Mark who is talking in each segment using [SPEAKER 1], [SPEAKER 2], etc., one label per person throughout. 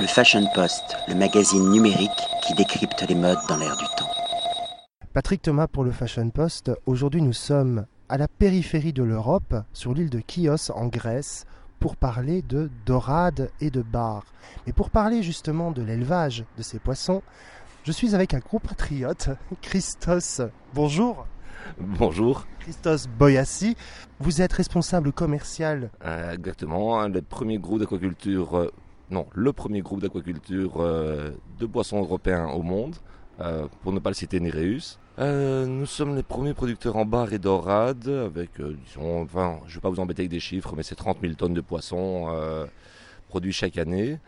[SPEAKER 1] Le Fashion Post, le magazine numérique qui décrypte les modes dans l'air du temps.
[SPEAKER 2] Patrick Thomas pour le Fashion Post. Aujourd'hui, nous sommes à la périphérie de l'Europe, sur l'île de Chios en Grèce, pour parler de dorades et de bar. Mais pour parler justement de l'élevage de ces poissons, je suis avec un compatriote, Christos. Bonjour.
[SPEAKER 3] Bonjour.
[SPEAKER 2] Christos Boyassi. Vous êtes responsable commercial.
[SPEAKER 3] Euh, exactement, le premier groupe d'aquaculture, euh, non, le premier groupe d'aquaculture euh, de poissons européens au monde, euh, pour ne pas le citer Nereus. Euh, nous sommes les premiers producteurs en bar et dorade, avec, disons, enfin, je ne vais pas vous embêter avec des chiffres, mais c'est 30 000 tonnes de poissons euh, produits chaque année.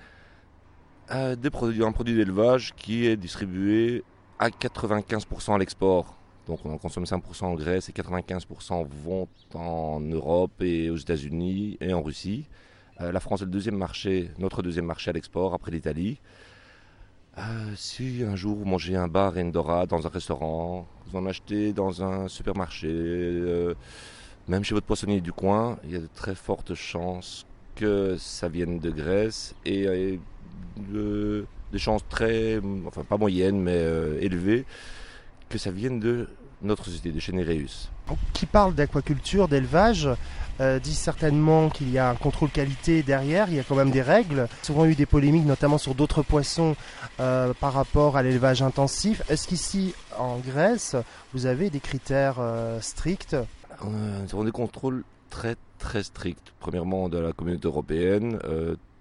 [SPEAKER 3] Des produits, un produit d'élevage qui est distribué à 95% à l'export. Donc on en consomme 5% en Grèce et 95% vont en Europe et aux États-Unis et en Russie. Euh, la France est le deuxième marché, notre deuxième marché à l'export après l'Italie. Euh, si un jour vous mangez un bar et dans un restaurant, vous en achetez dans un supermarché, euh, même chez votre poissonnier du coin, il y a de très fortes chances que ça vienne de Grèce et de- des chances très, enfin pas moyennes mais élevées, que ça vienne de notre société, de chez Nereus.
[SPEAKER 2] Donc, Qui parle d'aquaculture, d'élevage, euh, dit certainement qu'il y a un contrôle qualité derrière, il y a quand même des règles. Souvent eu des polémiques, notamment sur d'autres poissons euh, par rapport à l'élevage intensif. Est-ce qu'ici, en Grèce, vous avez des critères euh, stricts?
[SPEAKER 3] Nous avons des contrôles très très stricts. Premièrement, de la communauté européenne,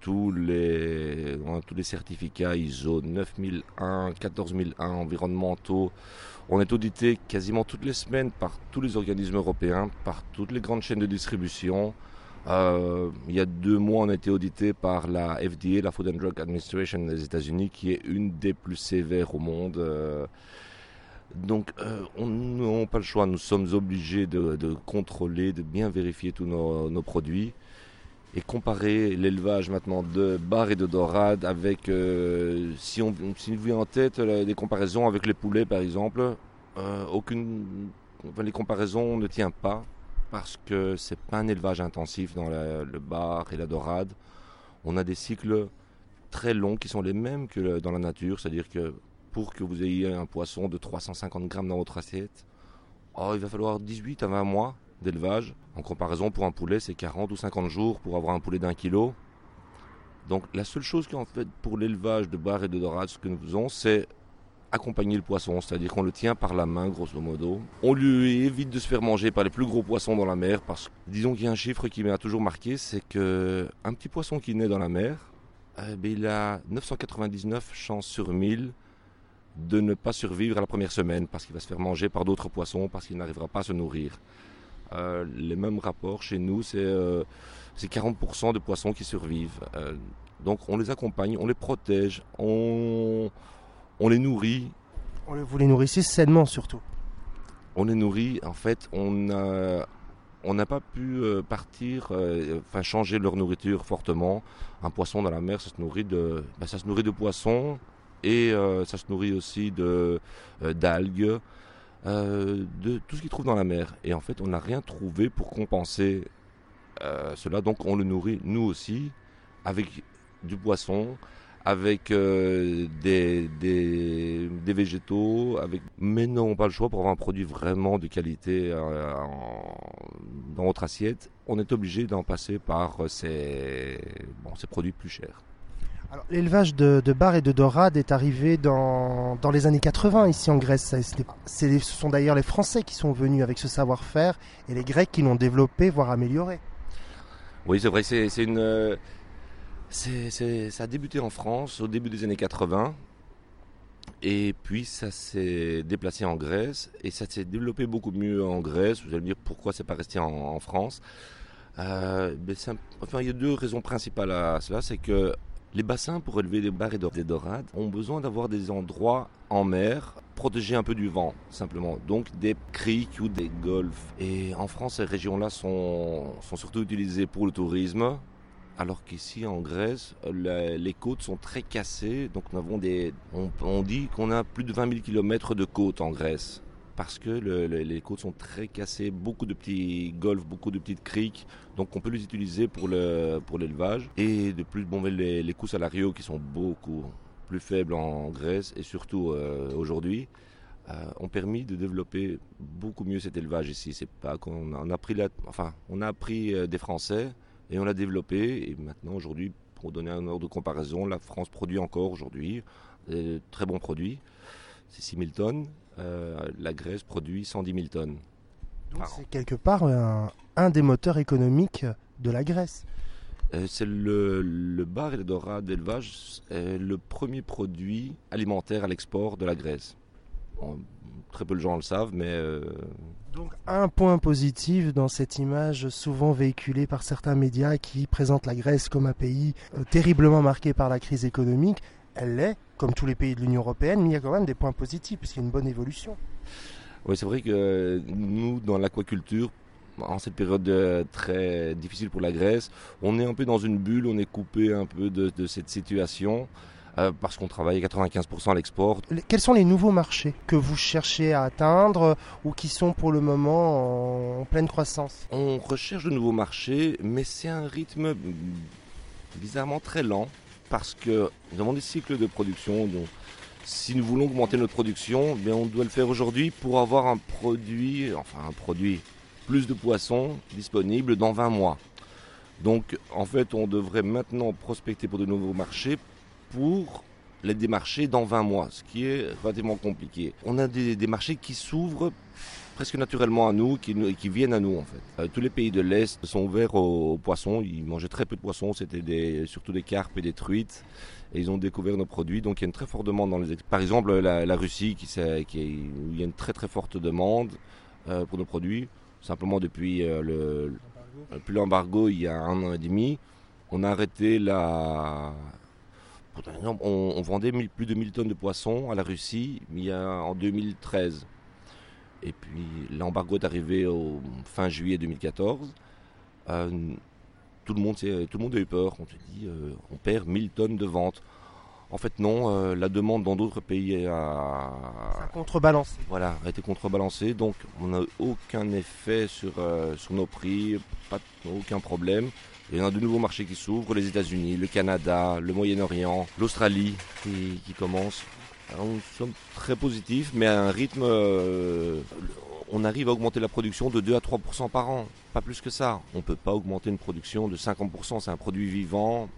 [SPEAKER 3] tous, les, tous les certificats ISO 9001, 14001 environnementaux. On est audité quasiment toutes les semaines par tous les organismes européens, par toutes les grandes chaînes de distribution. Euh, il y a deux mois, on a été audité par la FDA, la Food and Drug Administration des États-Unis, qui est une des plus sévères au monde. Euh, donc, euh, on n'a pas le choix. Nous sommes obligés de, contrôler, de bien vérifier tous nos produits et comparer l'élevage maintenant de bar et de dorade avec, euh, si on si vous en tête la- des comparaisons avec les poulets par exemple, euh, aucune, les comparaisons ne tiennent pas parce que c'est pas un élevage intensif dans le bar et la dorade. On a des cycles très longs qui sont les mêmes que dans la nature, c'est-à-dire que pour que vous ayez un poisson de 350 grammes dans votre assiette, oh, il va falloir 18 à 20 mois d'élevage. En comparaison, pour un poulet, c'est 40 ou 50 jours pour avoir un poulet d'un kilo. Donc la seule chose qu'en fait pour l'élevage de bar et de dorade, ce que nous faisons, c'est accompagner le poisson, c'est-à-dire qu'on le tient par la main, grosso modo. On lui évite de se faire manger par les plus gros poissons dans la mer, parce que disons qu'il y a un chiffre qui m'a toujours marqué, c'est que un petit poisson qui naît dans la mer, eh ben, il a 999 chances sur 1000 de ne pas survivre à la première semaine parce qu'il va se faire manger par d'autres poissons, parce qu'il n'arrivera pas à se nourrir. Euh, les mêmes rapports chez nous, c'est euh, c'est 40% de poissons qui survivent. Euh, donc on les accompagne, on les protège, on, on les nourrit.
[SPEAKER 2] Vous les nourrissez sainement surtout.
[SPEAKER 3] On les nourrit, en fait, on a- on n'a pas pu euh, partir, euh, enfin changer leur nourriture fortement. Un poisson dans la mer, ça se nourrit de, ben, ça se nourrit de poissons et euh, ça se nourrit aussi de euh, d'algues, euh, de tout ce qu'il trouve dans la mer. Et en fait, on n'a rien trouvé pour compenser euh, cela. Donc, on le nourrit nous aussi avec du poisson, avec euh, des, des, végétaux, avec... mais non, pas le choix pour avoir un produit vraiment de qualité dans votre assiette. On est obligé d'en passer par ces, ces produits plus chers.
[SPEAKER 2] L'élevage de, de bar et de dorade est arrivé dans, les années 80 ici en Grèce. Ce sont d'ailleurs les Français qui sont venus avec ce savoir-faire et les Grecs qui l'ont développé, voire amélioré.
[SPEAKER 3] Oui, c'est vrai, ça a débuté en France au début des années 80. Et puis ça s'est déplacé en Grèce. Et ça s'est développé beaucoup mieux en Grèce. Vous allez me dire pourquoi c'est pas resté en, France. Euh, enfin, il y a deux raisons principales à cela. C'est que les bassins pour élever des bar et des dorades ont besoin d'avoir des endroits en mer protégés un peu du vent, simplement. Donc des criques ou des golfs. Et en France, ces régions-là sont, sont surtout utilisées pour le tourisme. Alors qu'ici en Grèce, les côtes sont très cassées. Donc nous avons des, on, on dit qu'on a plus de 20 000 km de côtes en Grèce parce que les côtes sont très cassées, beaucoup de petits golfs, beaucoup de petites criques, donc on peut les utiliser pour l'élevage. Et de plus, bon, les, coûts salariaux qui sont beaucoup plus faibles en Grèce et surtout euh, aujourd'hui, euh, ont permis de développer beaucoup mieux cet élevage ici. C'est pas qu'on a enfin, on a appris euh, des Français et on l'a développé. Et maintenant, aujourd'hui, pour donner un ordre de comparaison, la France produit encore aujourd'hui des très bons produits. C'est 6 000 tonnes. la Grèce produit 110 000 tonnes.
[SPEAKER 2] Donc c'est quelque part un, des moteurs économiques de la Grèce.
[SPEAKER 3] c'est le, le, bar et le dorade d'élevage, le premier produit alimentaire à l'export de la Grèce très peu de gens le savent, mais... Euh,
[SPEAKER 2] Donc un point positif dans cette image souvent véhiculée par certains médias qui présentent la Grèce comme un pays euh, terriblement marqué par la crise économique, elle l'est, comme tous les pays de l'Union Européenne, mais il y a quand même des points positifs, puisqu'il y a une bonne évolution.
[SPEAKER 3] Oui, c'est vrai que nous, dans l'aquaculture, en cette période euh, très difficile pour la Grèce, on est un peu dans une bulle, on est coupé un peu de, de cette situation. Euh, parce qu'on travaille 95% à l'export.
[SPEAKER 2] Quels sont les nouveaux marchés que vous cherchez à atteindre ou qui sont pour le moment en, pleine croissance?
[SPEAKER 3] On recherche de nouveaux marchés, mais c'est un rythme bizarrement très lent parce que nous avons des cycles de production. Donc, si nous voulons augmenter notre production, bien on doit le faire aujourd'hui pour avoir un produit, enfin un produit, plus de poissons disponibles dans 20 mois. Donc en fait, on devrait maintenant prospecter pour de nouveaux marchés pour les démarcher dans 20 mois, ce qui est relativement compliqué. On a des, marchés qui s'ouvrent presque naturellement à nous, qui, qui viennent à nous en fait. Euh, tous les pays de l'Est sont ouverts aux, poissons, ils mangeaient très peu de poissons, c'était surtout des carpes et des truites, et ils ont découvert nos produits, donc il y a une très forte demande dans les... Par exemple la, Russie, où il y a une très très forte demande euh, pour nos produits, simplement depuis euh, le, l'embargo il y a un an et demi, on a arrêté la, on, vendait plus de 1000 tonnes de poissons à la Russie en 2013. Et puis l'embargo est arrivé au fin juillet 2014. Euh, tout, le monde, tout le monde a eu peur. On se dit, euh, on perd 1000 tonnes de vente. En fait, non. Euh, la demande dans d'autres pays a,
[SPEAKER 2] contrebalancé.
[SPEAKER 3] Voilà, a été contrebalancée. Donc, on n'a aucun effet sur, sur nos prix, pas, aucun problème. Il y a de nouveaux marchés qui s'ouvrent, les États-Unis, le Canada, le Moyen-Orient, l'Australie qui, qui commence. Nous sommes très positifs, mais à un rythme. Euh, on arrive à augmenter la production de 2 à 3% par an, pas plus que ça. On ne peut pas augmenter une production de 50% c'est un produit vivant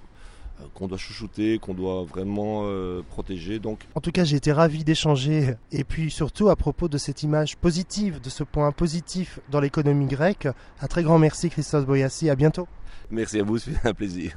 [SPEAKER 3] euh, qu'on doit chouchouter, qu'on doit vraiment euh, protéger. Donc.
[SPEAKER 2] En tout cas, j'ai été ravi d'échanger et puis surtout à propos de cette image positive, de ce point positif dans l'économie grecque. Un très grand merci Christophe Boyassi, à bientôt.
[SPEAKER 3] Merci à vous, c'est un plaisir.